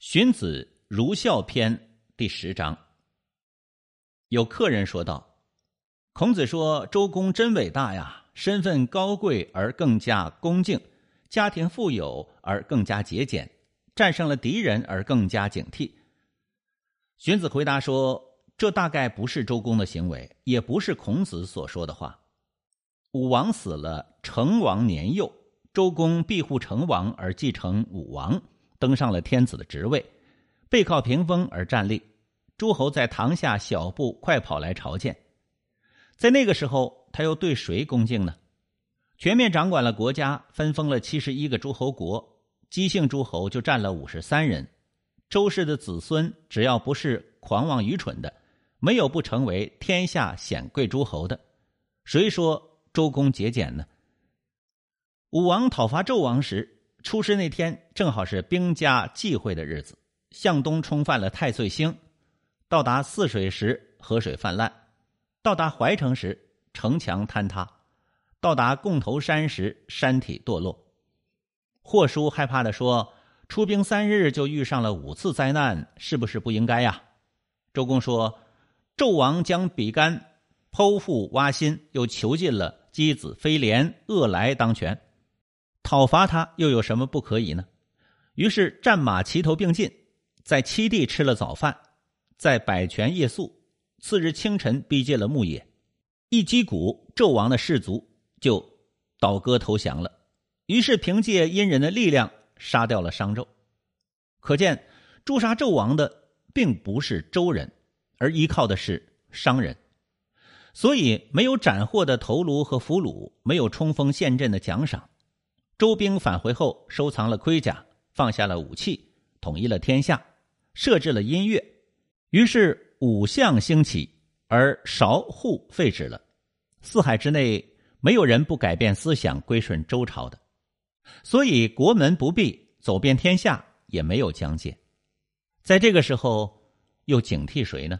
荀子《儒孝篇》第十章，有客人说道：“孔子说周公真伟大呀，身份高贵而更加恭敬，家庭富有而更加节俭，战胜了敌人而更加警惕。”荀子回答说：“这大概不是周公的行为，也不是孔子所说的话。武王死了，成王年幼，周公庇护成王而继承武王。”登上了天子的职位，背靠屏风而站立，诸侯在堂下小步快跑来朝见。在那个时候，他又对谁恭敬呢？全面掌管了国家，分封了七十一个诸侯国，姬姓诸侯就占了五十三人。周氏的子孙只要不是狂妄愚蠢的，没有不成为天下显贵诸侯的。谁说周公节俭呢？武王讨伐纣王时。出师那天正好是兵家忌讳的日子，向东冲犯了太岁星，到达泗水时河水泛滥，到达怀城时城墙坍塌，到达贡头山时山体堕落。霍叔害怕的说：“出兵三日就遇上了五次灾难，是不是不应该呀？”周公说：“纣王将比干剖腹挖心，又囚禁了箕子飞廉、恶来当权。”讨伐他又有什么不可以呢？于是战马齐头并进，在七地吃了早饭，在百泉夜宿。次日清晨逼近了牧野，一击鼓，纣王的士卒就倒戈投降了。于是凭借殷人的力量杀掉了商纣。可见诛杀纣王的并不是周人，而依靠的是商人。所以没有斩获的头颅和俘虏，没有冲锋陷阵的奖赏。周兵返回后，收藏了盔甲，放下了武器，统一了天下，设置了音乐，于是武相兴起，而韶户废止了。四海之内，没有人不改变思想，归顺周朝的。所以国门不闭，走遍天下也没有疆界。在这个时候，又警惕谁呢？